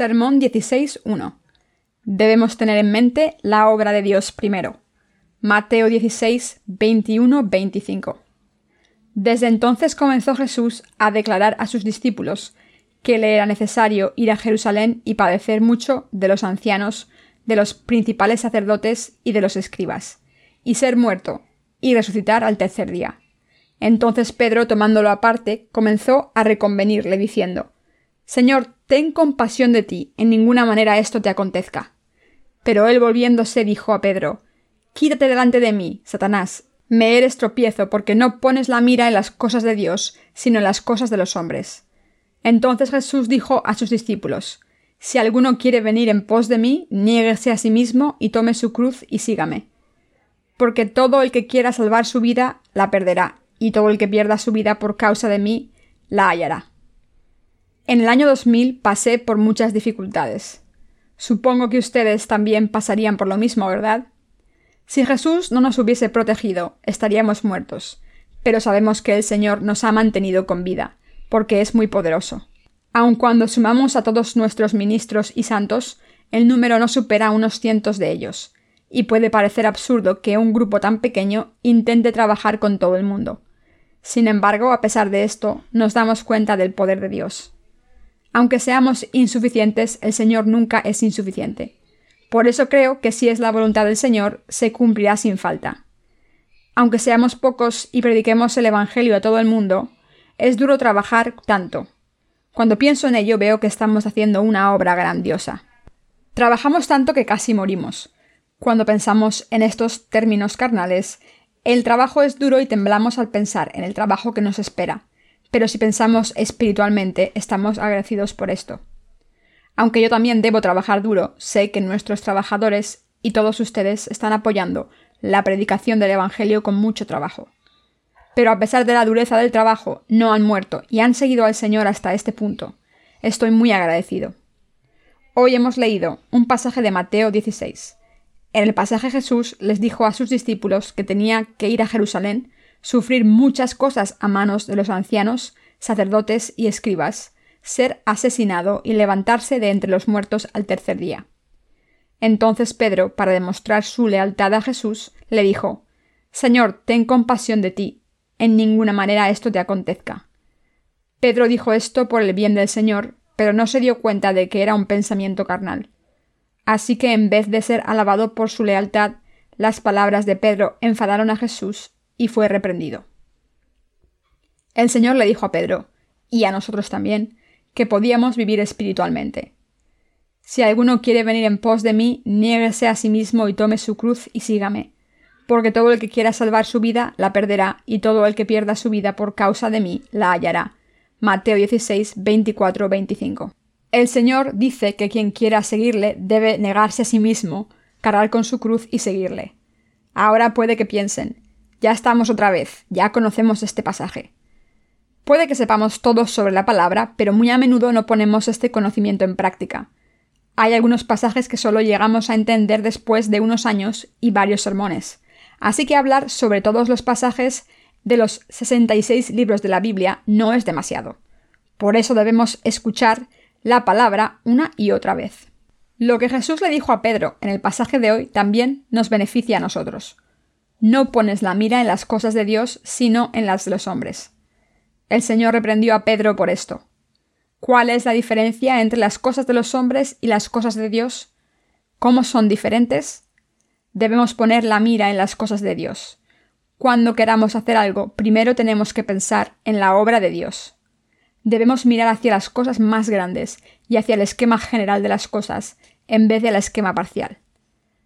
Sermón 16.1. Debemos tener en mente la obra de Dios primero. Mateo 16, 21, 25. Desde entonces comenzó Jesús a declarar a sus discípulos que le era necesario ir a Jerusalén y padecer mucho de los ancianos, de los principales sacerdotes y de los escribas, y ser muerto, y resucitar al tercer día. Entonces Pedro, tomándolo aparte, comenzó a reconvenirle, diciendo Señor, ten compasión de ti, en ninguna manera esto te acontezca. Pero él volviéndose dijo a Pedro Quítate delante de mí, Satanás, me eres tropiezo porque no pones la mira en las cosas de Dios, sino en las cosas de los hombres. Entonces Jesús dijo a sus discípulos Si alguno quiere venir en pos de mí, niéguese a sí mismo y tome su cruz y sígame. Porque todo el que quiera salvar su vida, la perderá, y todo el que pierda su vida por causa de mí, la hallará. En el año 2000 pasé por muchas dificultades. Supongo que ustedes también pasarían por lo mismo, ¿verdad? Si Jesús no nos hubiese protegido, estaríamos muertos, pero sabemos que el Señor nos ha mantenido con vida, porque es muy poderoso. Aun cuando sumamos a todos nuestros ministros y santos, el número no supera unos cientos de ellos, y puede parecer absurdo que un grupo tan pequeño intente trabajar con todo el mundo. Sin embargo, a pesar de esto, nos damos cuenta del poder de Dios. Aunque seamos insuficientes, el Señor nunca es insuficiente. Por eso creo que si es la voluntad del Señor, se cumplirá sin falta. Aunque seamos pocos y prediquemos el Evangelio a todo el mundo, es duro trabajar tanto. Cuando pienso en ello veo que estamos haciendo una obra grandiosa. Trabajamos tanto que casi morimos. Cuando pensamos en estos términos carnales, el trabajo es duro y temblamos al pensar en el trabajo que nos espera, pero si pensamos espiritualmente, estamos agradecidos por esto. Aunque yo también debo trabajar duro, sé que nuestros trabajadores y todos ustedes están apoyando la predicación del Evangelio con mucho trabajo. Pero a pesar de la dureza del trabajo, no han muerto y han seguido al Señor hasta este punto. Estoy muy agradecido. Hoy hemos leído un pasaje de Mateo 16. En el pasaje Jesús les dijo a sus discípulos que tenía que ir a Jerusalén, sufrir muchas cosas a manos de los ancianos, sacerdotes y escribas, ser asesinado y levantarse de entre los muertos al tercer día. Entonces Pedro, para demostrar su lealtad a Jesús, le dijo Señor, ten compasión de ti, en ninguna manera esto te acontezca. Pedro dijo esto por el bien del Señor, pero no se dio cuenta de que era un pensamiento carnal. Así que en vez de ser alabado por su lealtad, las palabras de Pedro enfadaron a Jesús y fue reprendido. El Señor le dijo a Pedro, y a nosotros también, que podíamos vivir espiritualmente. Si alguno quiere venir en pos de mí, niéguese a sí mismo y tome su cruz y sígame, porque todo el que quiera salvar su vida la perderá, y todo el que pierda su vida por causa de mí la hallará. Mateo 16, 24, 25. El Señor dice que quien quiera seguirle debe negarse a sí mismo, cargar con su cruz y seguirle. Ahora puede que piensen, ya estamos otra vez, ya conocemos este pasaje. Puede que sepamos todos sobre la palabra, pero muy a menudo no ponemos este conocimiento en práctica. Hay algunos pasajes que solo llegamos a entender después de unos años y varios sermones. Así que hablar sobre todos los pasajes de los 66 libros de la Biblia no es demasiado. Por eso debemos escuchar la palabra una y otra vez. Lo que Jesús le dijo a Pedro en el pasaje de hoy también nos beneficia a nosotros. No pones la mira en las cosas de Dios, sino en las de los hombres. El Señor reprendió a Pedro por esto. ¿Cuál es la diferencia entre las cosas de los hombres y las cosas de Dios? ¿Cómo son diferentes? Debemos poner la mira en las cosas de Dios. Cuando queramos hacer algo, primero tenemos que pensar en la obra de Dios. Debemos mirar hacia las cosas más grandes y hacia el esquema general de las cosas, en vez del esquema parcial.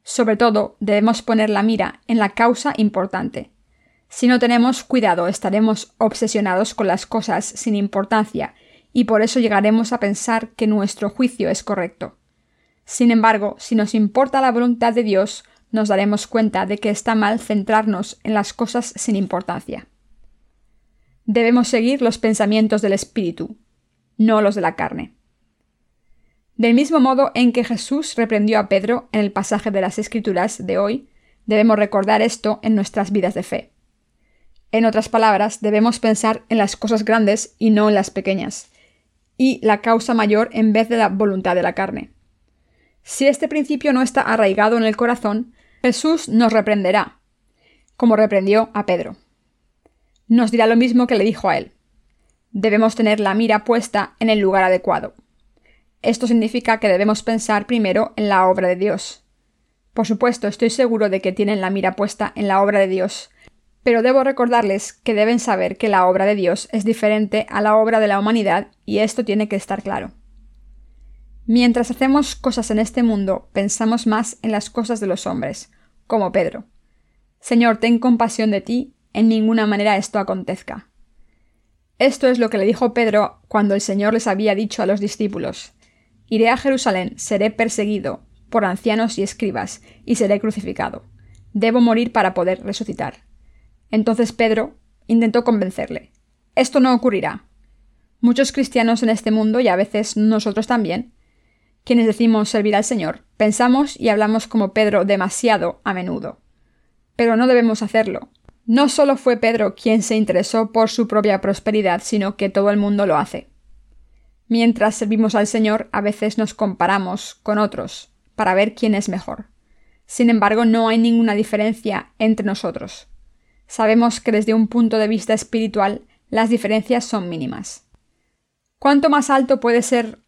Sobre todo, debemos poner la mira en la causa importante. Si no tenemos cuidado, estaremos obsesionados con las cosas sin importancia y por eso llegaremos a pensar que nuestro juicio es correcto. Sin embargo, si nos importa la voluntad de Dios, nos daremos cuenta de que está mal centrarnos en las cosas sin importancia. Debemos seguir los pensamientos del Espíritu, no los de la carne. Del mismo modo en que Jesús reprendió a Pedro en el pasaje de las Escrituras de hoy, debemos recordar esto en nuestras vidas de fe. En otras palabras, debemos pensar en las cosas grandes y no en las pequeñas. y la causa mayor en vez de la voluntad de la carne. Si este principio no está arraigado en el corazón, Jesús nos reprenderá, como reprendió a Pedro. Nos dirá lo mismo que le dijo a él. Debemos tener la mira puesta en el lugar adecuado. Esto significa que debemos pensar primero en la obra de Dios. Por supuesto, estoy seguro de que tienen la mira puesta en la obra de Dios, pero debo recordarles que deben saber que la obra de Dios es diferente a la obra de la humanidad y esto tiene que estar claro. Mientras hacemos cosas en este mundo, pensamos más en las cosas de los hombres, como Pedro. Señor, ten compasión de ti, en ninguna manera esto acontezca. Esto es lo que le dijo Pedro cuando el Señor les había dicho a los discípulos Iré a Jerusalén, seré perseguido por ancianos y escribas, y seré crucificado. Debo morir para poder resucitar. Entonces Pedro intentó convencerle. Esto no ocurrirá. Muchos cristianos en este mundo, y a veces nosotros también, quienes decimos servir al Señor, pensamos y hablamos como Pedro demasiado a menudo. Pero no debemos hacerlo. No solo fue Pedro quien se interesó por su propia prosperidad, sino que todo el mundo lo hace. Mientras servimos al Señor, a veces nos comparamos con otros para ver quién es mejor. Sin embargo, no hay ninguna diferencia entre nosotros. Sabemos que desde un punto de vista espiritual las diferencias son mínimas. ¿Cuánto más alto puede ser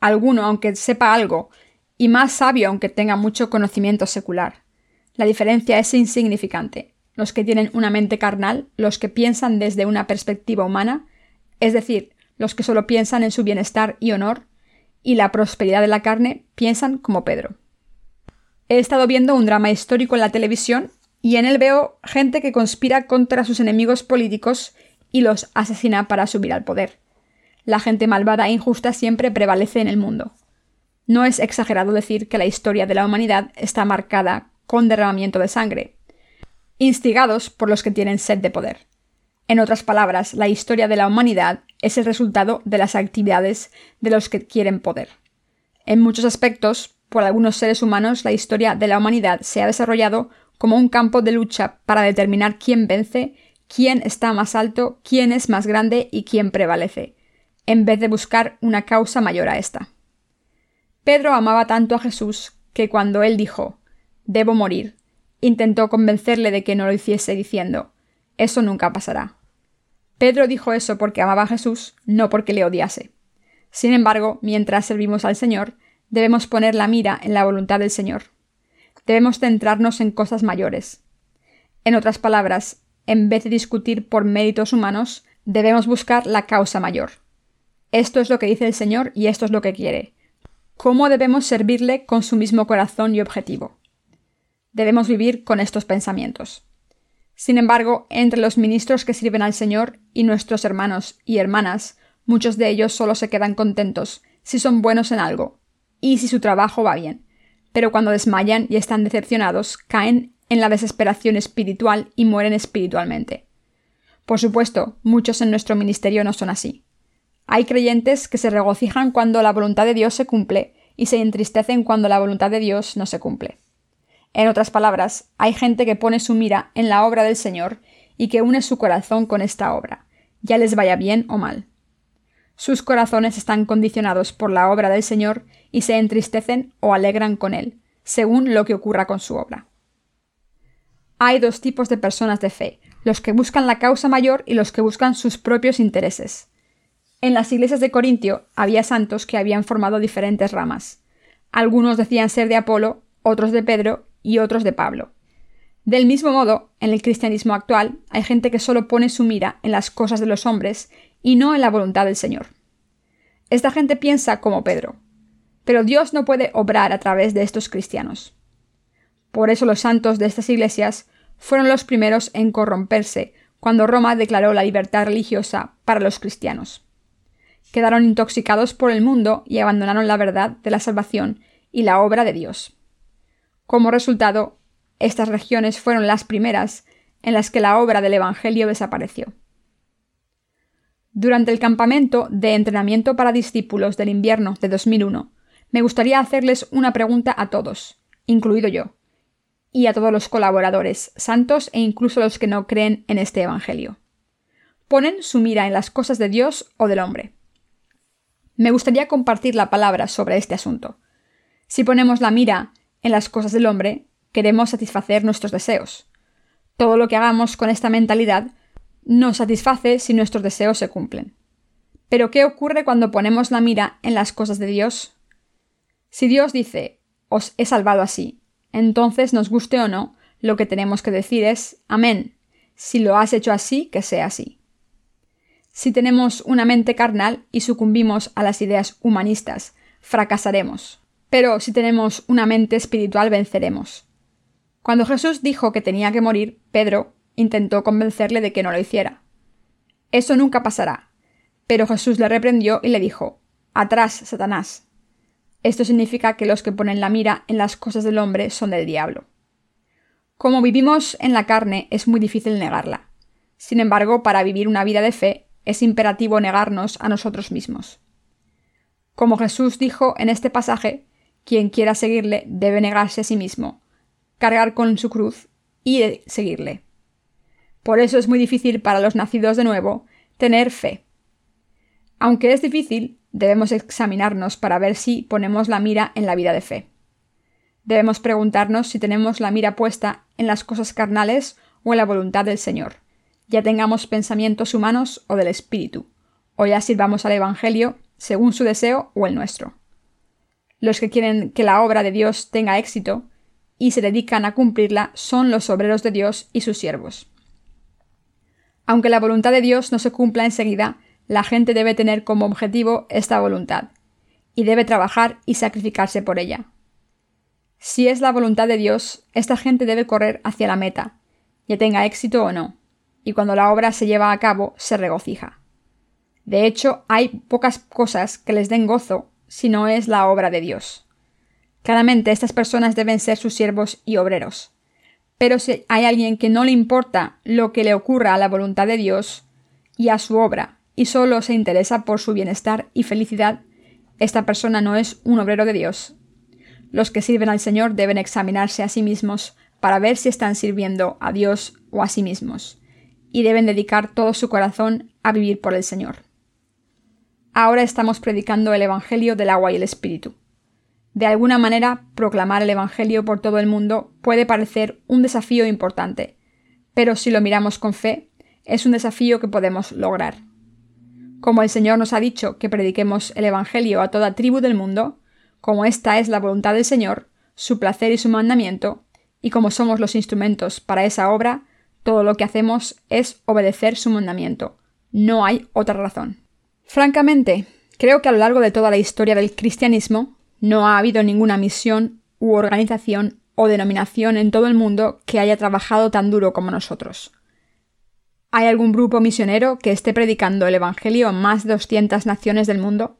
alguno aunque sepa algo, y más sabio aunque tenga mucho conocimiento secular? La diferencia es insignificante. Los que tienen una mente carnal, los que piensan desde una perspectiva humana, es decir, los que solo piensan en su bienestar y honor, y la prosperidad de la carne, piensan como Pedro. He estado viendo un drama histórico en la televisión y en él veo gente que conspira contra sus enemigos políticos y los asesina para subir al poder. La gente malvada e injusta siempre prevalece en el mundo. No es exagerado decir que la historia de la humanidad está marcada con derramamiento de sangre, instigados por los que tienen sed de poder. En otras palabras, la historia de la humanidad es el resultado de las actividades de los que quieren poder. En muchos aspectos, por algunos seres humanos, la historia de la humanidad se ha desarrollado como un campo de lucha para determinar quién vence, quién está más alto, quién es más grande y quién prevalece, en vez de buscar una causa mayor a esta. Pedro amaba tanto a Jesús que cuando él dijo Debo morir, intentó convencerle de que no lo hiciese diciendo Eso nunca pasará. Pedro dijo eso porque amaba a Jesús, no porque le odiase. Sin embargo, mientras servimos al Señor, debemos poner la mira en la voluntad del Señor. Debemos centrarnos en cosas mayores. En otras palabras, en vez de discutir por méritos humanos, debemos buscar la causa mayor. Esto es lo que dice el Señor y esto es lo que quiere. ¿Cómo debemos servirle con su mismo corazón y objetivo? Debemos vivir con estos pensamientos. Sin embargo, entre los ministros que sirven al Señor y nuestros hermanos y hermanas, muchos de ellos solo se quedan contentos si son buenos en algo y si su trabajo va bien. Pero cuando desmayan y están decepcionados, caen en la desesperación espiritual y mueren espiritualmente. Por supuesto, muchos en nuestro ministerio no son así. Hay creyentes que se regocijan cuando la voluntad de Dios se cumple y se entristecen cuando la voluntad de Dios no se cumple. En otras palabras, hay gente que pone su mira en la obra del Señor y que une su corazón con esta obra, ya les vaya bien o mal. Sus corazones están condicionados por la obra del Señor y se entristecen o alegran con él, según lo que ocurra con su obra. Hay dos tipos de personas de fe, los que buscan la causa mayor y los que buscan sus propios intereses. En las iglesias de Corintio había santos que habían formado diferentes ramas. Algunos decían ser de Apolo, otros de Pedro y otros de Pablo. Del mismo modo, en el cristianismo actual hay gente que solo pone su mira en las cosas de los hombres y no en la voluntad del Señor. Esta gente piensa como Pedro, pero Dios no puede obrar a través de estos cristianos. Por eso los santos de estas iglesias fueron los primeros en corromperse cuando Roma declaró la libertad religiosa para los cristianos. Quedaron intoxicados por el mundo y abandonaron la verdad de la salvación y la obra de Dios. Como resultado, estas regiones fueron las primeras en las que la obra del Evangelio desapareció. Durante el campamento de entrenamiento para discípulos del invierno de 2001, me gustaría hacerles una pregunta a todos, incluido yo, y a todos los colaboradores, santos e incluso los que no creen en este Evangelio. ¿Ponen su mira en las cosas de Dios o del hombre? me gustaría compartir la palabra sobre este asunto. Si ponemos la mira en las cosas del hombre, queremos satisfacer nuestros deseos. Todo lo que hagamos con esta mentalidad nos satisface si nuestros deseos se cumplen. Pero ¿qué ocurre cuando ponemos la mira en las cosas de Dios? Si Dios dice, os he salvado así, entonces nos guste o no, lo que tenemos que decir es, amén, si lo has hecho así, que sea así. Si tenemos una mente carnal y sucumbimos a las ideas humanistas, fracasaremos. Pero si tenemos una mente espiritual, venceremos. Cuando Jesús dijo que tenía que morir, Pedro intentó convencerle de que no lo hiciera. Eso nunca pasará. Pero Jesús le reprendió y le dijo, Atrás, Satanás. Esto significa que los que ponen la mira en las cosas del hombre son del diablo. Como vivimos en la carne, es muy difícil negarla. Sin embargo, para vivir una vida de fe, es imperativo negarnos a nosotros mismos. Como Jesús dijo en este pasaje, quien quiera seguirle debe negarse a sí mismo, cargar con su cruz y seguirle. Por eso es muy difícil para los nacidos de nuevo tener fe. Aunque es difícil, debemos examinarnos para ver si ponemos la mira en la vida de fe. Debemos preguntarnos si tenemos la mira puesta en las cosas carnales o en la voluntad del Señor ya tengamos pensamientos humanos o del Espíritu, o ya sirvamos al Evangelio según su deseo o el nuestro. Los que quieren que la obra de Dios tenga éxito y se dedican a cumplirla son los obreros de Dios y sus siervos. Aunque la voluntad de Dios no se cumpla enseguida, la gente debe tener como objetivo esta voluntad, y debe trabajar y sacrificarse por ella. Si es la voluntad de Dios, esta gente debe correr hacia la meta, ya tenga éxito o no y cuando la obra se lleva a cabo se regocija. De hecho, hay pocas cosas que les den gozo si no es la obra de Dios. Claramente estas personas deben ser sus siervos y obreros. Pero si hay alguien que no le importa lo que le ocurra a la voluntad de Dios y a su obra, y solo se interesa por su bienestar y felicidad, esta persona no es un obrero de Dios. Los que sirven al Señor deben examinarse a sí mismos para ver si están sirviendo a Dios o a sí mismos y deben dedicar todo su corazón a vivir por el Señor. Ahora estamos predicando el Evangelio del agua y el Espíritu. De alguna manera, proclamar el Evangelio por todo el mundo puede parecer un desafío importante, pero si lo miramos con fe, es un desafío que podemos lograr. Como el Señor nos ha dicho que prediquemos el Evangelio a toda tribu del mundo, como esta es la voluntad del Señor, su placer y su mandamiento, y como somos los instrumentos para esa obra, todo lo que hacemos es obedecer su mandamiento. No hay otra razón. Francamente, creo que a lo largo de toda la historia del cristianismo no ha habido ninguna misión u organización o denominación en todo el mundo que haya trabajado tan duro como nosotros. ¿Hay algún grupo misionero que esté predicando el Evangelio en más de 200 naciones del mundo?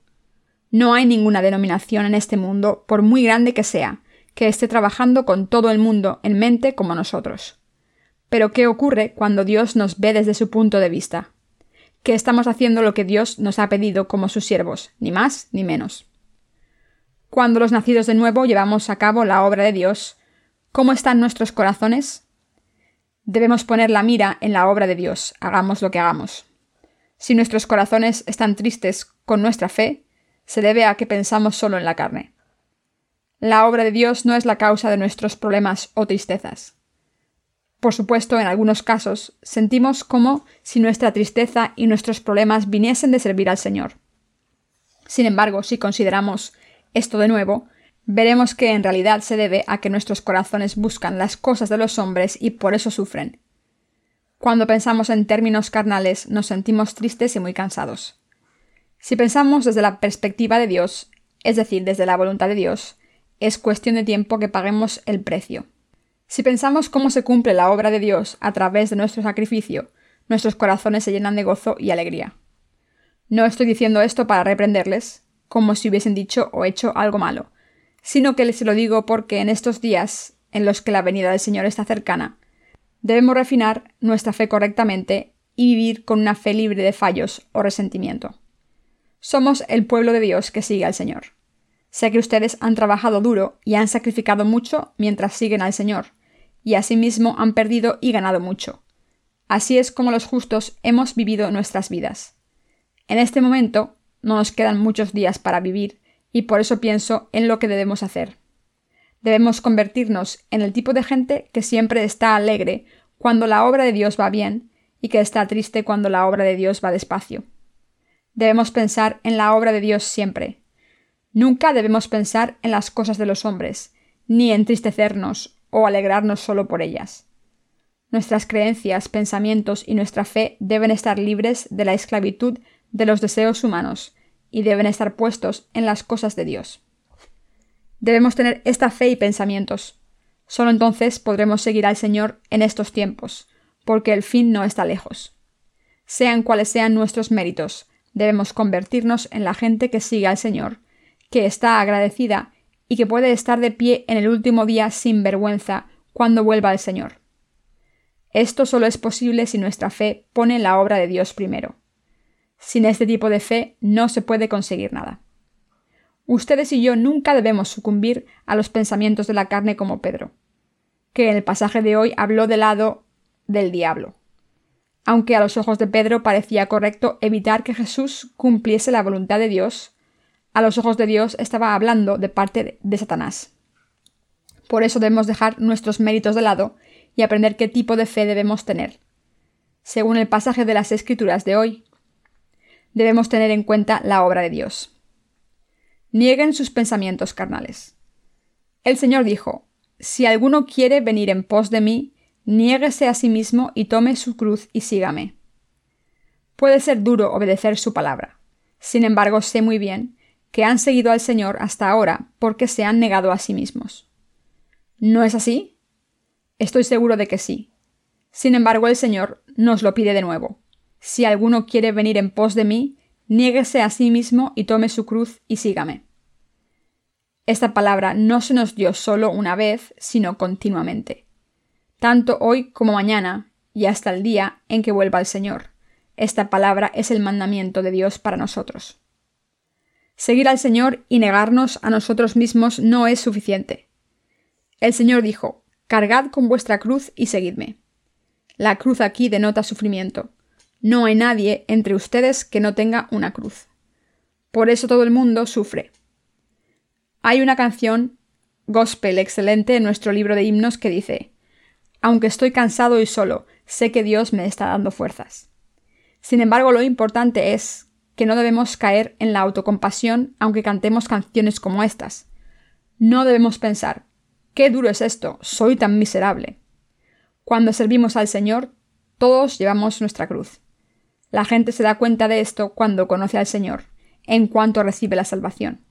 No hay ninguna denominación en este mundo, por muy grande que sea, que esté trabajando con todo el mundo en mente como nosotros. Pero ¿qué ocurre cuando Dios nos ve desde su punto de vista? Que estamos haciendo lo que Dios nos ha pedido como sus siervos, ni más ni menos. Cuando los nacidos de nuevo llevamos a cabo la obra de Dios, ¿cómo están nuestros corazones? Debemos poner la mira en la obra de Dios, hagamos lo que hagamos. Si nuestros corazones están tristes con nuestra fe, se debe a que pensamos solo en la carne. La obra de Dios no es la causa de nuestros problemas o tristezas. Por supuesto, en algunos casos, sentimos como si nuestra tristeza y nuestros problemas viniesen de servir al Señor. Sin embargo, si consideramos esto de nuevo, veremos que en realidad se debe a que nuestros corazones buscan las cosas de los hombres y por eso sufren. Cuando pensamos en términos carnales nos sentimos tristes y muy cansados. Si pensamos desde la perspectiva de Dios, es decir, desde la voluntad de Dios, es cuestión de tiempo que paguemos el precio. Si pensamos cómo se cumple la obra de Dios a través de nuestro sacrificio, nuestros corazones se llenan de gozo y alegría. No estoy diciendo esto para reprenderles, como si hubiesen dicho o hecho algo malo, sino que les lo digo porque en estos días, en los que la venida del Señor está cercana, debemos refinar nuestra fe correctamente y vivir con una fe libre de fallos o resentimiento. Somos el pueblo de Dios que sigue al Señor. Sé que ustedes han trabajado duro y han sacrificado mucho mientras siguen al Señor, y asimismo han perdido y ganado mucho. Así es como los justos hemos vivido nuestras vidas. En este momento, no nos quedan muchos días para vivir, y por eso pienso en lo que debemos hacer. Debemos convertirnos en el tipo de gente que siempre está alegre cuando la obra de Dios va bien y que está triste cuando la obra de Dios va despacio. Debemos pensar en la obra de Dios siempre. Nunca debemos pensar en las cosas de los hombres, ni entristecernos o alegrarnos solo por ellas. Nuestras creencias, pensamientos y nuestra fe deben estar libres de la esclavitud de los deseos humanos y deben estar puestos en las cosas de Dios. Debemos tener esta fe y pensamientos. Solo entonces podremos seguir al Señor en estos tiempos, porque el fin no está lejos. Sean cuales sean nuestros méritos, debemos convertirnos en la gente que sigue al Señor, que está agradecida y que puede estar de pie en el último día sin vergüenza cuando vuelva el Señor. Esto solo es posible si nuestra fe pone la obra de Dios primero. Sin este tipo de fe no se puede conseguir nada. Ustedes y yo nunca debemos sucumbir a los pensamientos de la carne como Pedro, que en el pasaje de hoy habló del lado del diablo. Aunque a los ojos de Pedro parecía correcto evitar que Jesús cumpliese la voluntad de Dios, a los ojos de Dios estaba hablando de parte de Satanás. Por eso debemos dejar nuestros méritos de lado y aprender qué tipo de fe debemos tener. Según el pasaje de las Escrituras de hoy, debemos tener en cuenta la obra de Dios. Nieguen sus pensamientos carnales. El Señor dijo, Si alguno quiere venir en pos de mí, niéguese a sí mismo y tome su cruz y sígame. Puede ser duro obedecer su palabra. Sin embargo, sé muy bien que han seguido al Señor hasta ahora porque se han negado a sí mismos. ¿No es así? Estoy seguro de que sí. Sin embargo, el Señor nos lo pide de nuevo. Si alguno quiere venir en pos de mí, niéguese a sí mismo y tome su cruz y sígame. Esta palabra no se nos dio solo una vez, sino continuamente. Tanto hoy como mañana, y hasta el día en que vuelva el Señor. Esta palabra es el mandamiento de Dios para nosotros. Seguir al Señor y negarnos a nosotros mismos no es suficiente. El Señor dijo, Cargad con vuestra cruz y seguidme. La cruz aquí denota sufrimiento. No hay nadie entre ustedes que no tenga una cruz. Por eso todo el mundo sufre. Hay una canción gospel excelente en nuestro libro de himnos que dice, Aunque estoy cansado y solo, sé que Dios me está dando fuerzas. Sin embargo, lo importante es que no debemos caer en la autocompasión aunque cantemos canciones como estas. No debemos pensar, Qué duro es esto, soy tan miserable. Cuando servimos al Señor, todos llevamos nuestra cruz. La gente se da cuenta de esto cuando conoce al Señor, en cuanto recibe la salvación.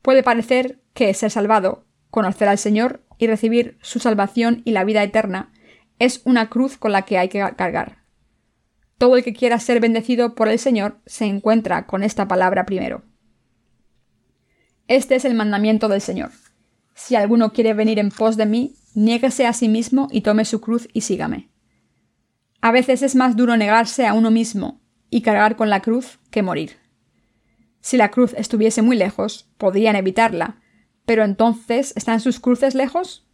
Puede parecer que ser salvado, conocer al Señor y recibir su salvación y la vida eterna es una cruz con la que hay que cargar. Todo el que quiera ser bendecido por el Señor se encuentra con esta palabra primero. Este es el mandamiento del Señor. Si alguno quiere venir en pos de mí, niéguese a sí mismo y tome su cruz y sígame. A veces es más duro negarse a uno mismo y cargar con la cruz que morir. Si la cruz estuviese muy lejos, podrían evitarla, pero entonces ¿están sus cruces lejos?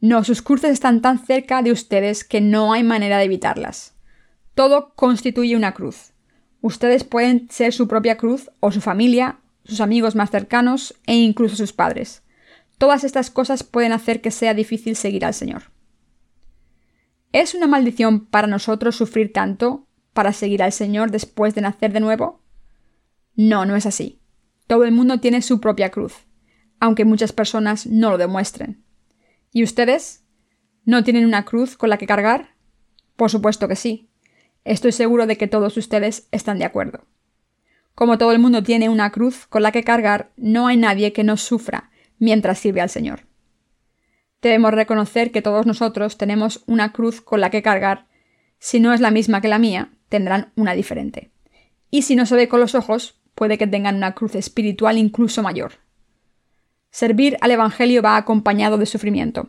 No, sus cruces están tan cerca de ustedes que no hay manera de evitarlas. Todo constituye una cruz. Ustedes pueden ser su propia cruz o su familia, sus amigos más cercanos e incluso sus padres. Todas estas cosas pueden hacer que sea difícil seguir al Señor. ¿Es una maldición para nosotros sufrir tanto para seguir al Señor después de nacer de nuevo? No, no es así. Todo el mundo tiene su propia cruz, aunque muchas personas no lo demuestren. ¿Y ustedes? ¿No tienen una cruz con la que cargar? Por supuesto que sí. Estoy seguro de que todos ustedes están de acuerdo. Como todo el mundo tiene una cruz con la que cargar, no hay nadie que no sufra mientras sirve al Señor. Debemos reconocer que todos nosotros tenemos una cruz con la que cargar. Si no es la misma que la mía, tendrán una diferente. Y si no se ve con los ojos, puede que tengan una cruz espiritual incluso mayor. Servir al Evangelio va acompañado de sufrimiento.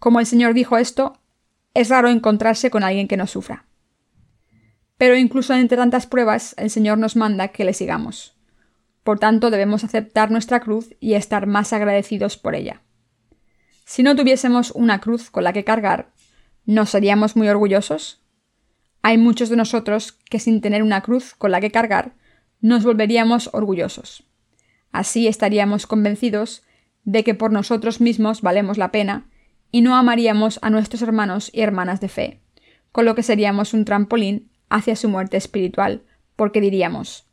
Como el Señor dijo esto, es raro encontrarse con alguien que no sufra. Pero incluso entre tantas pruebas, el Señor nos manda que le sigamos. Por tanto, debemos aceptar nuestra cruz y estar más agradecidos por ella. Si no tuviésemos una cruz con la que cargar, ¿no seríamos muy orgullosos? Hay muchos de nosotros que sin tener una cruz con la que cargar, nos volveríamos orgullosos. Así estaríamos convencidos de que por nosotros mismos valemos la pena y no amaríamos a nuestros hermanos y hermanas de fe, con lo que seríamos un trampolín hacia su muerte espiritual, porque diríamos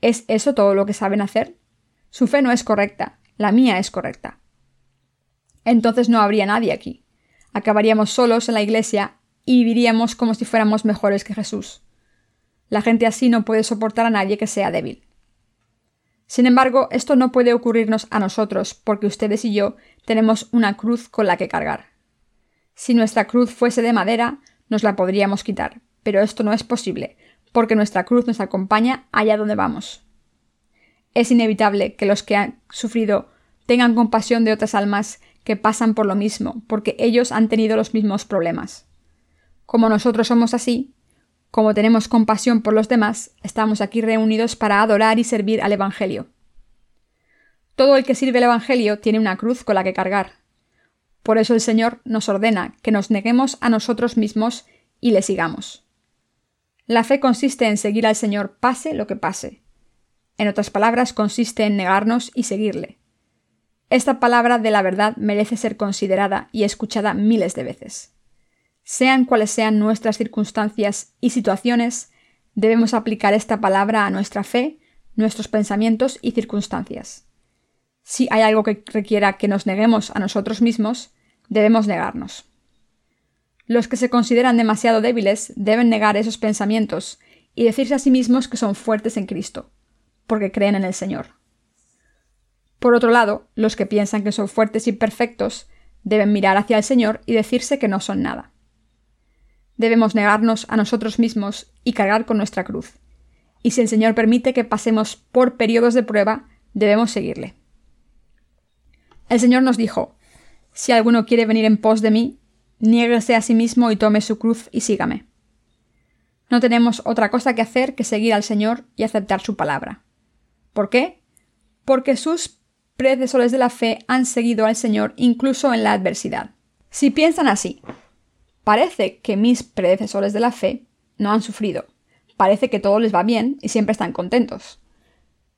¿Es eso todo lo que saben hacer? Su fe no es correcta, la mía es correcta. Entonces no habría nadie aquí. Acabaríamos solos en la iglesia y viviríamos como si fuéramos mejores que Jesús. La gente así no puede soportar a nadie que sea débil. Sin embargo, esto no puede ocurrirnos a nosotros, porque ustedes y yo tenemos una cruz con la que cargar. Si nuestra cruz fuese de madera, nos la podríamos quitar, pero esto no es posible, porque nuestra cruz nos acompaña allá donde vamos. Es inevitable que los que han sufrido tengan compasión de otras almas que pasan por lo mismo, porque ellos han tenido los mismos problemas. Como nosotros somos así, como tenemos compasión por los demás, estamos aquí reunidos para adorar y servir al Evangelio. Todo el que sirve el Evangelio tiene una cruz con la que cargar. Por eso el Señor nos ordena que nos neguemos a nosotros mismos y le sigamos. La fe consiste en seguir al Señor pase lo que pase. En otras palabras, consiste en negarnos y seguirle. Esta palabra de la verdad merece ser considerada y escuchada miles de veces. Sean cuales sean nuestras circunstancias y situaciones, debemos aplicar esta palabra a nuestra fe, nuestros pensamientos y circunstancias. Si hay algo que requiera que nos neguemos a nosotros mismos, debemos negarnos. Los que se consideran demasiado débiles deben negar esos pensamientos y decirse a sí mismos que son fuertes en Cristo, porque creen en el Señor. Por otro lado, los que piensan que son fuertes y perfectos deben mirar hacia el Señor y decirse que no son nada. Debemos negarnos a nosotros mismos y cargar con nuestra cruz. Y si el Señor permite que pasemos por periodos de prueba, debemos seguirle. El Señor nos dijo, Si alguno quiere venir en pos de mí, niéguese a sí mismo y tome su cruz y sígame. No tenemos otra cosa que hacer que seguir al Señor y aceptar su palabra. ¿Por qué? Porque sus predecesores de la fe han seguido al Señor incluso en la adversidad. Si piensan así, parece que mis predecesores de la fe no han sufrido, parece que todo les va bien y siempre están contentos.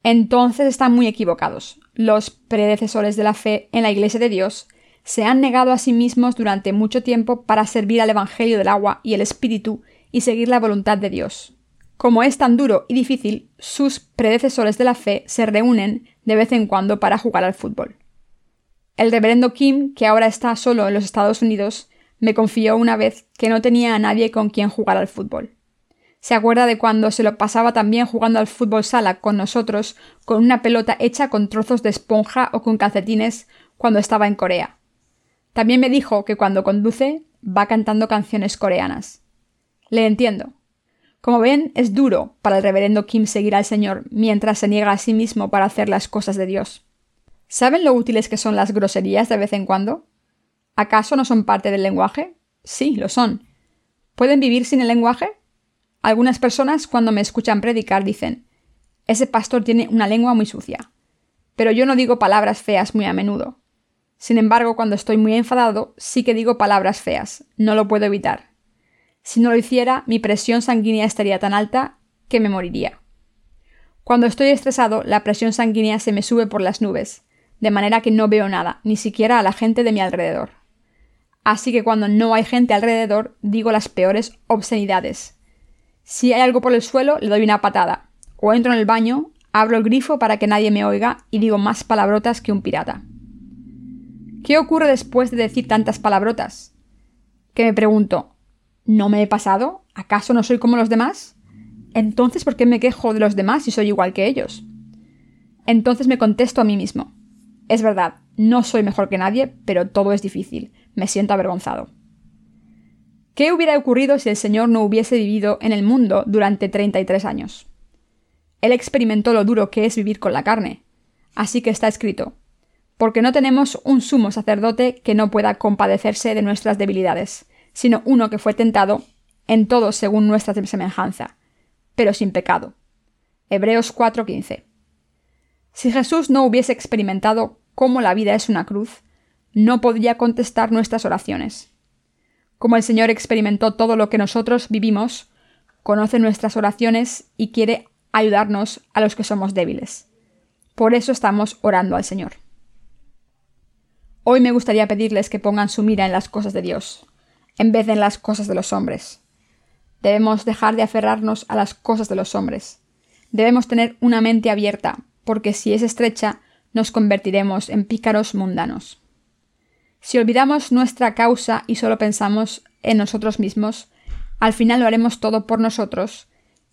Entonces están muy equivocados. Los predecesores de la fe en la Iglesia de Dios se han negado a sí mismos durante mucho tiempo para servir al Evangelio del agua y el Espíritu y seguir la voluntad de Dios. Como es tan duro y difícil, sus predecesores de la fe se reúnen de vez en cuando para jugar al fútbol. El reverendo Kim, que ahora está solo en los Estados Unidos, me confió una vez que no tenía a nadie con quien jugar al fútbol. Se acuerda de cuando se lo pasaba también jugando al fútbol sala con nosotros, con una pelota hecha con trozos de esponja o con calcetines cuando estaba en Corea. También me dijo que cuando conduce va cantando canciones coreanas. Le entiendo. Como ven, es duro para el reverendo Kim seguir al Señor mientras se niega a sí mismo para hacer las cosas de Dios. ¿Saben lo útiles que son las groserías de vez en cuando? ¿Acaso no son parte del lenguaje? Sí, lo son. ¿Pueden vivir sin el lenguaje? Algunas personas cuando me escuchan predicar dicen ese pastor tiene una lengua muy sucia. Pero yo no digo palabras feas muy a menudo. Sin embargo, cuando estoy muy enfadado, sí que digo palabras feas. No lo puedo evitar. Si no lo hiciera, mi presión sanguínea estaría tan alta que me moriría. Cuando estoy estresado, la presión sanguínea se me sube por las nubes, de manera que no veo nada, ni siquiera a la gente de mi alrededor. Así que cuando no hay gente alrededor, digo las peores obscenidades. Si hay algo por el suelo, le doy una patada. O entro en el baño, abro el grifo para que nadie me oiga y digo más palabrotas que un pirata. ¿Qué ocurre después de decir tantas palabrotas? Que me pregunto, ¿no me he pasado? ¿Acaso no soy como los demás? Entonces, ¿por qué me quejo de los demás si soy igual que ellos? Entonces me contesto a mí mismo. Es verdad, no soy mejor que nadie, pero todo es difícil. Me siento avergonzado. ¿Qué hubiera ocurrido si el Señor no hubiese vivido en el mundo durante 33 años? Él experimentó lo duro que es vivir con la carne. Así que está escrito, porque no tenemos un sumo sacerdote que no pueda compadecerse de nuestras debilidades, sino uno que fue tentado en todo según nuestra semejanza, pero sin pecado. Hebreos 4:15. Si Jesús no hubiese experimentado cómo la vida es una cruz, no podría contestar nuestras oraciones. Como el Señor experimentó todo lo que nosotros vivimos, conoce nuestras oraciones y quiere ayudarnos a los que somos débiles. Por eso estamos orando al Señor. Hoy me gustaría pedirles que pongan su mira en las cosas de Dios, en vez de en las cosas de los hombres. Debemos dejar de aferrarnos a las cosas de los hombres. Debemos tener una mente abierta, porque si es estrecha, nos convertiremos en pícaros mundanos. Si olvidamos nuestra causa y solo pensamos en nosotros mismos, al final lo haremos todo por nosotros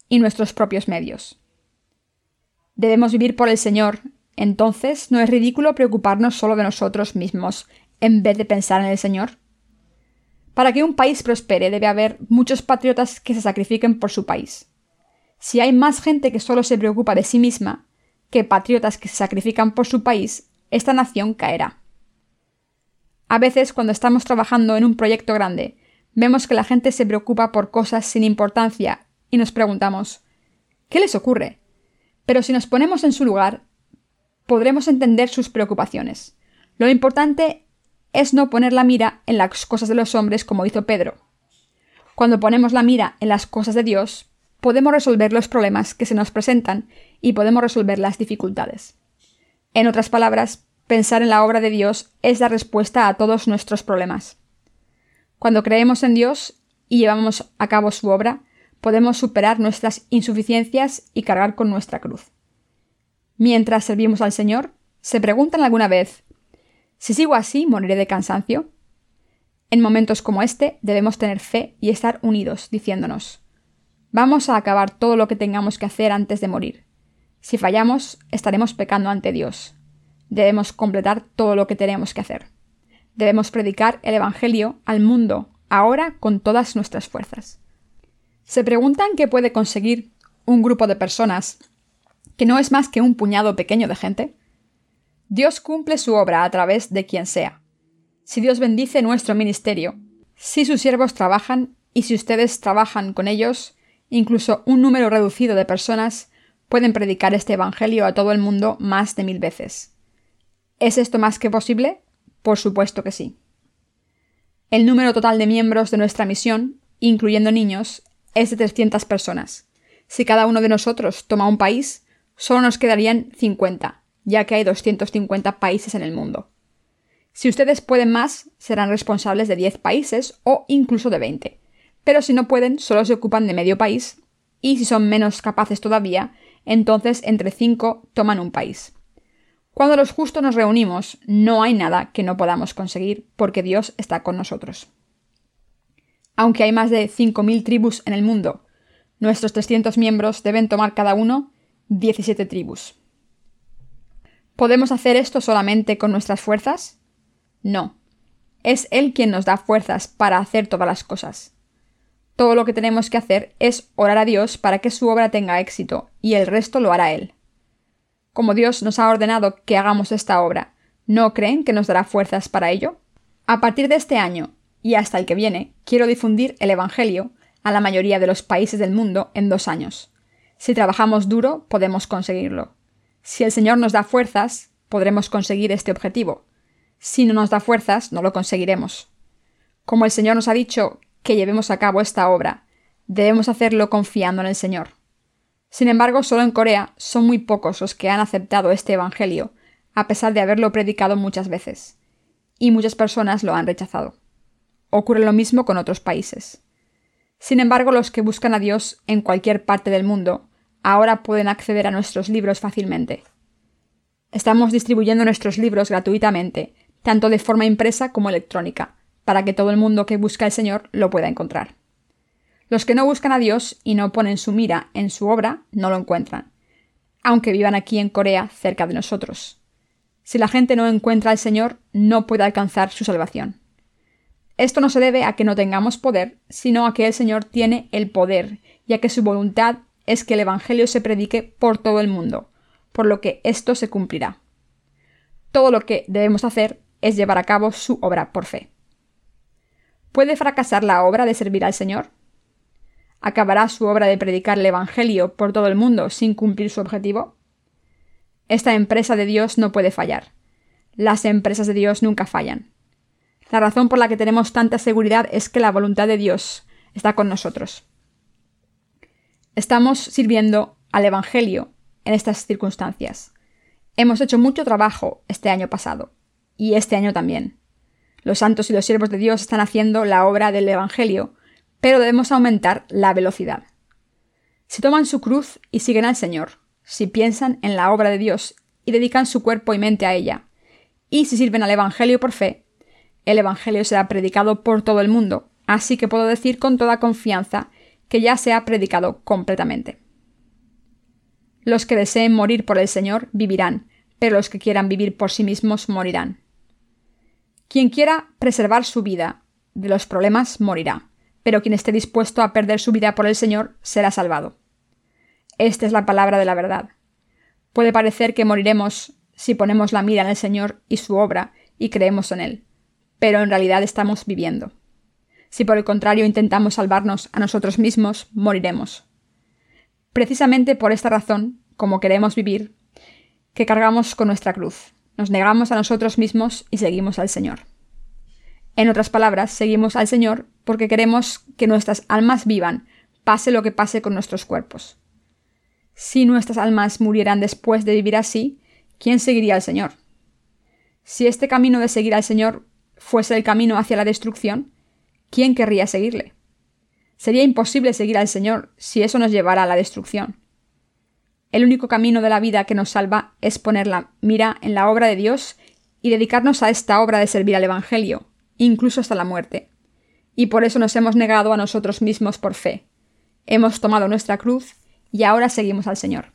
y nuestros propios medios. Debemos vivir por el Señor, entonces no es ridículo preocuparnos solo de nosotros mismos en vez de pensar en el Señor. Para que un país prospere debe haber muchos patriotas que se sacrifiquen por su país. Si hay más gente que solo se preocupa de sí misma que patriotas que se sacrifican por su país, esta nación caerá. A veces, cuando estamos trabajando en un proyecto grande, vemos que la gente se preocupa por cosas sin importancia y nos preguntamos ¿qué les ocurre? Pero si nos ponemos en su lugar, podremos entender sus preocupaciones. Lo importante es no poner la mira en las cosas de los hombres como hizo Pedro. Cuando ponemos la mira en las cosas de Dios, podemos resolver los problemas que se nos presentan y podemos resolver las dificultades. En otras palabras, pensar en la obra de Dios es la respuesta a todos nuestros problemas. Cuando creemos en Dios y llevamos a cabo su obra, podemos superar nuestras insuficiencias y cargar con nuestra cruz. Mientras servimos al Señor, ¿se preguntan alguna vez si sigo así, moriré de cansancio. En momentos como este debemos tener fe y estar unidos, diciéndonos Vamos a acabar todo lo que tengamos que hacer antes de morir. Si fallamos, estaremos pecando ante Dios. Debemos completar todo lo que tenemos que hacer. Debemos predicar el Evangelio al mundo, ahora con todas nuestras fuerzas. ¿Se preguntan qué puede conseguir un grupo de personas que no es más que un puñado pequeño de gente? Dios cumple su obra a través de quien sea. Si Dios bendice nuestro ministerio, si sus siervos trabajan y si ustedes trabajan con ellos, incluso un número reducido de personas pueden predicar este Evangelio a todo el mundo más de mil veces. ¿Es esto más que posible? Por supuesto que sí. El número total de miembros de nuestra misión, incluyendo niños, es de 300 personas. Si cada uno de nosotros toma un país, solo nos quedarían 50, ya que hay 250 países en el mundo. Si ustedes pueden más, serán responsables de 10 países o incluso de 20. Pero si no pueden, solo se ocupan de medio país, y si son menos capaces todavía, entonces entre 5 toman un país. Cuando los justos nos reunimos, no hay nada que no podamos conseguir, porque Dios está con nosotros. Aunque hay más de 5.000 tribus en el mundo, nuestros 300 miembros deben tomar cada uno 17 tribus. ¿Podemos hacer esto solamente con nuestras fuerzas? No. Es Él quien nos da fuerzas para hacer todas las cosas. Todo lo que tenemos que hacer es orar a Dios para que su obra tenga éxito, y el resto lo hará Él. Como Dios nos ha ordenado que hagamos esta obra, ¿no creen que nos dará fuerzas para ello? A partir de este año, y hasta el que viene, quiero difundir el Evangelio a la mayoría de los países del mundo en dos años. Si trabajamos duro, podemos conseguirlo. Si el Señor nos da fuerzas, podremos conseguir este objetivo. Si no nos da fuerzas, no lo conseguiremos. Como el Señor nos ha dicho que llevemos a cabo esta obra, debemos hacerlo confiando en el Señor. Sin embargo, solo en Corea son muy pocos los que han aceptado este Evangelio, a pesar de haberlo predicado muchas veces. Y muchas personas lo han rechazado. Ocurre lo mismo con otros países. Sin embargo, los que buscan a Dios en cualquier parte del mundo ahora pueden acceder a nuestros libros fácilmente. Estamos distribuyendo nuestros libros gratuitamente, tanto de forma impresa como electrónica, para que todo el mundo que busca al Señor lo pueda encontrar. Los que no buscan a Dios y no ponen su mira en su obra, no lo encuentran, aunque vivan aquí en Corea cerca de nosotros. Si la gente no encuentra al Señor, no puede alcanzar su salvación. Esto no se debe a que no tengamos poder, sino a que el Señor tiene el poder, y a que su voluntad es que el Evangelio se predique por todo el mundo, por lo que esto se cumplirá. Todo lo que debemos hacer es llevar a cabo su obra por fe. ¿Puede fracasar la obra de servir al Señor? ¿Acabará su obra de predicar el Evangelio por todo el mundo sin cumplir su objetivo? Esta empresa de Dios no puede fallar. Las empresas de Dios nunca fallan. La razón por la que tenemos tanta seguridad es que la voluntad de Dios está con nosotros. Estamos sirviendo al Evangelio en estas circunstancias. Hemos hecho mucho trabajo este año pasado, y este año también. Los santos y los siervos de Dios están haciendo la obra del Evangelio, pero debemos aumentar la velocidad. Si toman su cruz y siguen al Señor, si piensan en la obra de Dios y dedican su cuerpo y mente a ella, y si sirven al Evangelio por fe, el Evangelio será predicado por todo el mundo, así que puedo decir con toda confianza que ya se ha predicado completamente. Los que deseen morir por el Señor vivirán, pero los que quieran vivir por sí mismos morirán. Quien quiera preservar su vida de los problemas morirá, pero quien esté dispuesto a perder su vida por el Señor será salvado. Esta es la palabra de la verdad. Puede parecer que moriremos si ponemos la mira en el Señor y su obra y creemos en Él, pero en realidad estamos viviendo. Si por el contrario intentamos salvarnos a nosotros mismos, moriremos. Precisamente por esta razón, como queremos vivir, que cargamos con nuestra cruz, nos negamos a nosotros mismos y seguimos al Señor. En otras palabras, seguimos al Señor porque queremos que nuestras almas vivan, pase lo que pase con nuestros cuerpos. Si nuestras almas murieran después de vivir así, ¿quién seguiría al Señor? Si este camino de seguir al Señor fuese el camino hacia la destrucción, ¿quién querría seguirle? Sería imposible seguir al Señor si eso nos llevara a la destrucción. El único camino de la vida que nos salva es poner la mira en la obra de Dios y dedicarnos a esta obra de servir al Evangelio, incluso hasta la muerte. Y por eso nos hemos negado a nosotros mismos por fe. Hemos tomado nuestra cruz y ahora seguimos al Señor.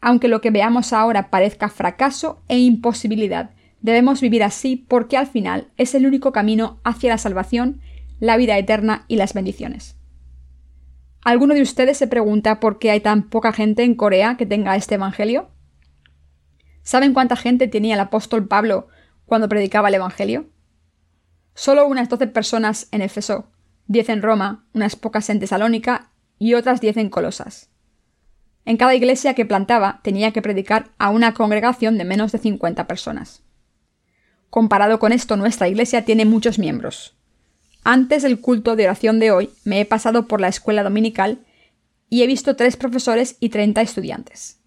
Aunque lo que veamos ahora parezca fracaso e imposibilidad, debemos vivir así porque al final es el único camino hacia la salvación la vida eterna y las bendiciones. ¿Alguno de ustedes se pregunta por qué hay tan poca gente en Corea que tenga este Evangelio? ¿Saben cuánta gente tenía el apóstol Pablo cuando predicaba el Evangelio? Solo unas doce personas en Éfeso, diez en Roma, unas pocas en Tesalónica y otras diez en Colosas. En cada iglesia que plantaba tenía que predicar a una congregación de menos de cincuenta personas. Comparado con esto, nuestra iglesia tiene muchos miembros. Antes del culto de oración de hoy, me he pasado por la escuela dominical y he visto tres profesores y 30 estudiantes.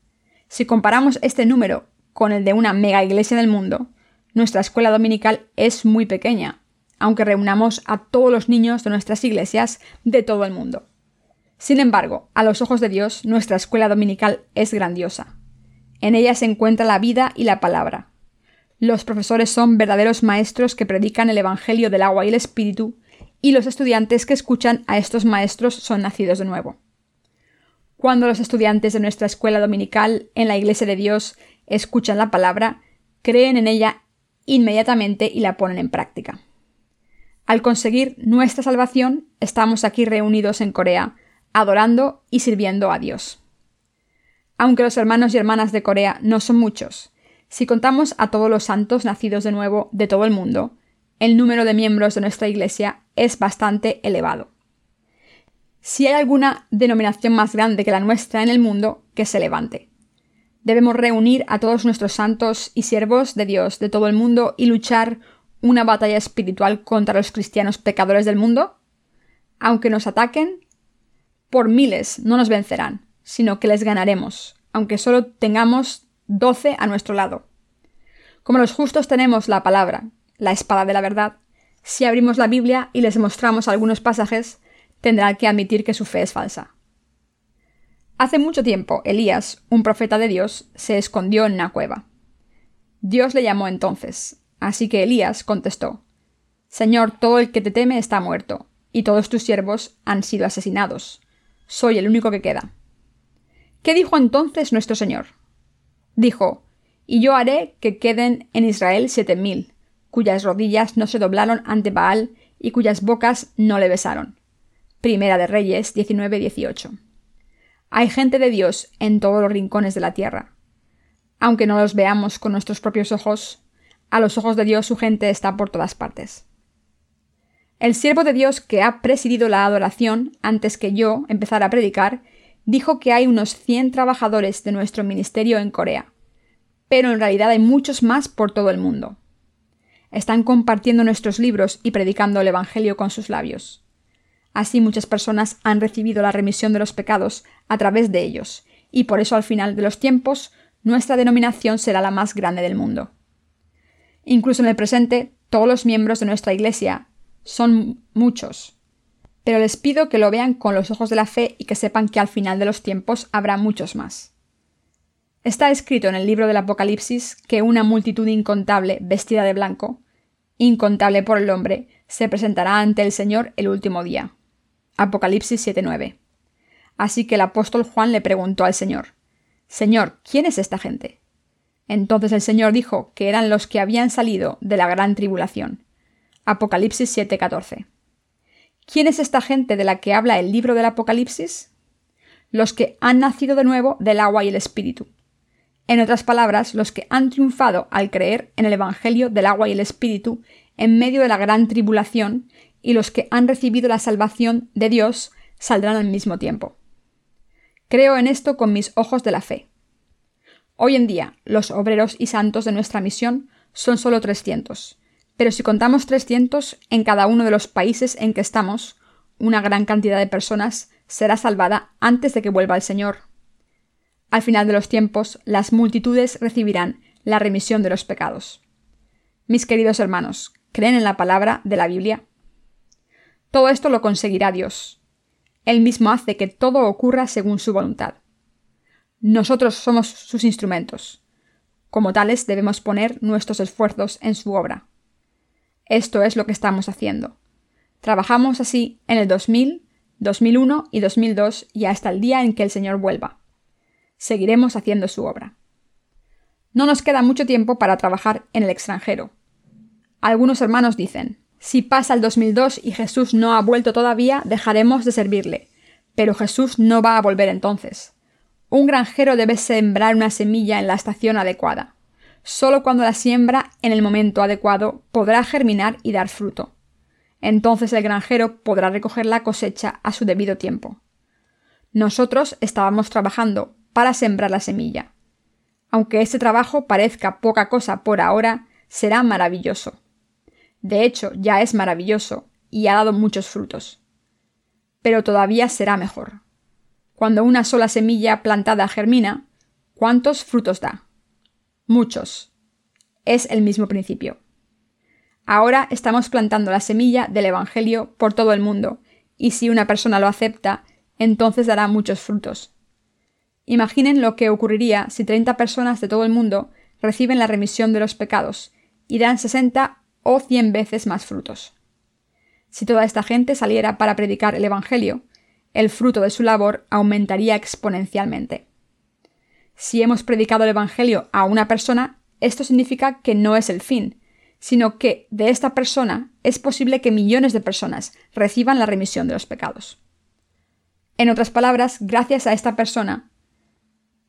Si comparamos este número con el de una mega iglesia en el mundo, nuestra escuela dominical es muy pequeña, aunque reunamos a todos los niños de nuestras iglesias de todo el mundo. Sin embargo, a los ojos de Dios, nuestra escuela dominical es grandiosa. En ella se encuentra la vida y la palabra. Los profesores son verdaderos maestros que predican el Evangelio del agua y el Espíritu y los estudiantes que escuchan a estos maestros son nacidos de nuevo. Cuando los estudiantes de nuestra escuela dominical en la Iglesia de Dios escuchan la palabra, creen en ella inmediatamente y la ponen en práctica. Al conseguir nuestra salvación, estamos aquí reunidos en Corea, adorando y sirviendo a Dios. Aunque los hermanos y hermanas de Corea no son muchos, si contamos a todos los santos nacidos de nuevo de todo el mundo, el número de miembros de nuestra Iglesia es bastante elevado. Si hay alguna denominación más grande que la nuestra en el mundo, que se levante. Debemos reunir a todos nuestros santos y siervos de Dios de todo el mundo y luchar una batalla espiritual contra los cristianos pecadores del mundo. Aunque nos ataquen, por miles no nos vencerán, sino que les ganaremos, aunque solo tengamos doce a nuestro lado. Como los justos tenemos la palabra, la espada de la verdad, si abrimos la Biblia y les mostramos algunos pasajes, tendrán que admitir que su fe es falsa. Hace mucho tiempo, Elías, un profeta de Dios, se escondió en una cueva. Dios le llamó entonces, así que Elías contestó, Señor, todo el que te teme está muerto, y todos tus siervos han sido asesinados. Soy el único que queda. ¿Qué dijo entonces nuestro Señor? Dijo, Y yo haré que queden en Israel siete mil, cuyas rodillas no se doblaron ante Baal y cuyas bocas no le besaron. Primera de Reyes 19-18. Hay gente de Dios en todos los rincones de la tierra. Aunque no los veamos con nuestros propios ojos, a los ojos de Dios su gente está por todas partes. El siervo de Dios que ha presidido la adoración antes que yo empezara a predicar, dijo que hay unos 100 trabajadores de nuestro ministerio en Corea, pero en realidad hay muchos más por todo el mundo están compartiendo nuestros libros y predicando el Evangelio con sus labios. Así muchas personas han recibido la remisión de los pecados a través de ellos, y por eso al final de los tiempos nuestra denominación será la más grande del mundo. Incluso en el presente, todos los miembros de nuestra Iglesia son muchos. Pero les pido que lo vean con los ojos de la fe y que sepan que al final de los tiempos habrá muchos más. Está escrito en el libro del Apocalipsis que una multitud incontable vestida de blanco, incontable por el hombre, se presentará ante el Señor el último día. Apocalipsis 7:9. Así que el apóstol Juan le preguntó al Señor, Señor, ¿quién es esta gente? Entonces el Señor dijo que eran los que habían salido de la gran tribulación. Apocalipsis 7:14. ¿Quién es esta gente de la que habla el libro del Apocalipsis? Los que han nacido de nuevo del agua y el Espíritu. En otras palabras, los que han triunfado al creer en el Evangelio del agua y el Espíritu en medio de la gran tribulación, y los que han recibido la salvación de Dios saldrán al mismo tiempo. Creo en esto con mis ojos de la fe. Hoy en día, los obreros y santos de nuestra misión son solo 300, pero si contamos 300 en cada uno de los países en que estamos, una gran cantidad de personas será salvada antes de que vuelva el Señor. Al final de los tiempos, las multitudes recibirán la remisión de los pecados. Mis queridos hermanos, ¿creen en la palabra de la Biblia? Todo esto lo conseguirá Dios. Él mismo hace que todo ocurra según su voluntad. Nosotros somos sus instrumentos. Como tales debemos poner nuestros esfuerzos en su obra. Esto es lo que estamos haciendo. Trabajamos así en el 2000, 2001 y 2002 y hasta el día en que el Señor vuelva. Seguiremos haciendo su obra. No nos queda mucho tiempo para trabajar en el extranjero. Algunos hermanos dicen, si pasa el 2002 y Jesús no ha vuelto todavía, dejaremos de servirle. Pero Jesús no va a volver entonces. Un granjero debe sembrar una semilla en la estación adecuada. Solo cuando la siembra en el momento adecuado podrá germinar y dar fruto. Entonces el granjero podrá recoger la cosecha a su debido tiempo. Nosotros estábamos trabajando para sembrar la semilla. Aunque este trabajo parezca poca cosa por ahora, será maravilloso. De hecho, ya es maravilloso y ha dado muchos frutos. Pero todavía será mejor. Cuando una sola semilla plantada germina, ¿cuántos frutos da? Muchos. Es el mismo principio. Ahora estamos plantando la semilla del Evangelio por todo el mundo, y si una persona lo acepta, entonces dará muchos frutos. Imaginen lo que ocurriría si 30 personas de todo el mundo reciben la remisión de los pecados y dan 60 o cien veces más frutos. Si toda esta gente saliera para predicar el Evangelio, el fruto de su labor aumentaría exponencialmente. Si hemos predicado el Evangelio a una persona, esto significa que no es el fin, sino que de esta persona es posible que millones de personas reciban la remisión de los pecados. En otras palabras, gracias a esta persona,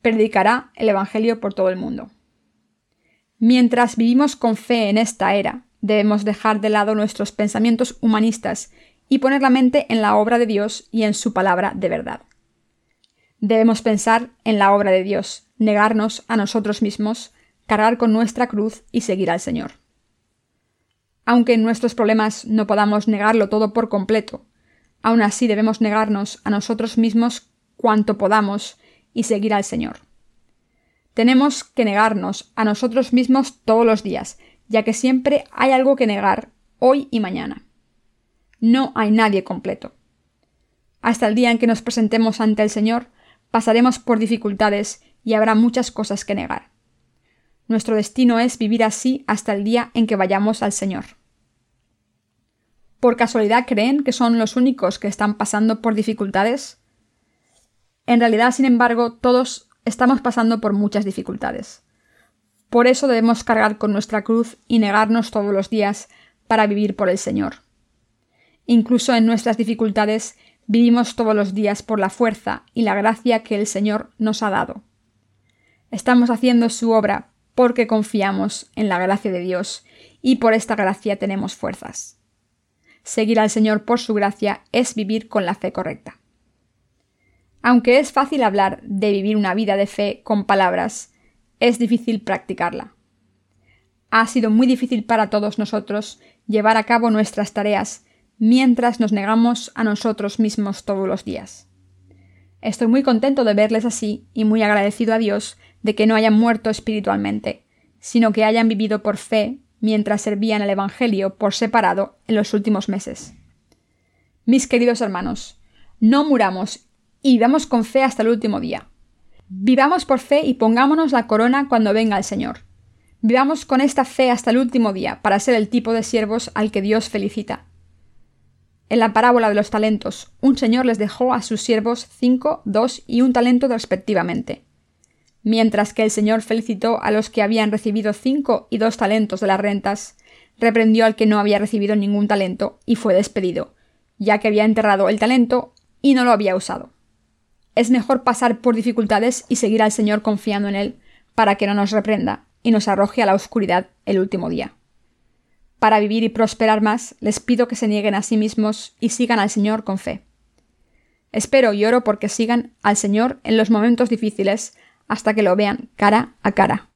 predicará el Evangelio por todo el mundo. Mientras vivimos con fe en esta era, Debemos dejar de lado nuestros pensamientos humanistas y poner la mente en la obra de Dios y en su palabra de verdad. Debemos pensar en la obra de Dios, negarnos a nosotros mismos, cargar con nuestra cruz y seguir al Señor. Aunque en nuestros problemas no podamos negarlo todo por completo, aún así debemos negarnos a nosotros mismos cuanto podamos y seguir al Señor. Tenemos que negarnos a nosotros mismos todos los días, ya que siempre hay algo que negar, hoy y mañana. No hay nadie completo. Hasta el día en que nos presentemos ante el Señor, pasaremos por dificultades y habrá muchas cosas que negar. Nuestro destino es vivir así hasta el día en que vayamos al Señor. ¿Por casualidad creen que son los únicos que están pasando por dificultades? En realidad, sin embargo, todos estamos pasando por muchas dificultades. Por eso debemos cargar con nuestra cruz y negarnos todos los días para vivir por el Señor. Incluso en nuestras dificultades vivimos todos los días por la fuerza y la gracia que el Señor nos ha dado. Estamos haciendo su obra porque confiamos en la gracia de Dios y por esta gracia tenemos fuerzas. Seguir al Señor por su gracia es vivir con la fe correcta. Aunque es fácil hablar de vivir una vida de fe con palabras, es difícil practicarla. Ha sido muy difícil para todos nosotros llevar a cabo nuestras tareas mientras nos negamos a nosotros mismos todos los días. Estoy muy contento de verles así y muy agradecido a Dios de que no hayan muerto espiritualmente, sino que hayan vivido por fe mientras servían el Evangelio por separado en los últimos meses. Mis queridos hermanos, no muramos y vivamos con fe hasta el último día. Vivamos por fe y pongámonos la corona cuando venga el Señor. Vivamos con esta fe hasta el último día para ser el tipo de siervos al que Dios felicita. En la parábola de los talentos, un señor les dejó a sus siervos cinco, dos y un talento respectivamente mientras que el Señor felicitó a los que habían recibido cinco y dos talentos de las rentas, reprendió al que no había recibido ningún talento y fue despedido, ya que había enterrado el talento y no lo había usado. Es mejor pasar por dificultades y seguir al Señor confiando en Él, para que no nos reprenda y nos arroje a la oscuridad el último día. Para vivir y prosperar más, les pido que se nieguen a sí mismos y sigan al Señor con fe. Espero y oro porque sigan al Señor en los momentos difíciles, hasta que lo vean cara a cara.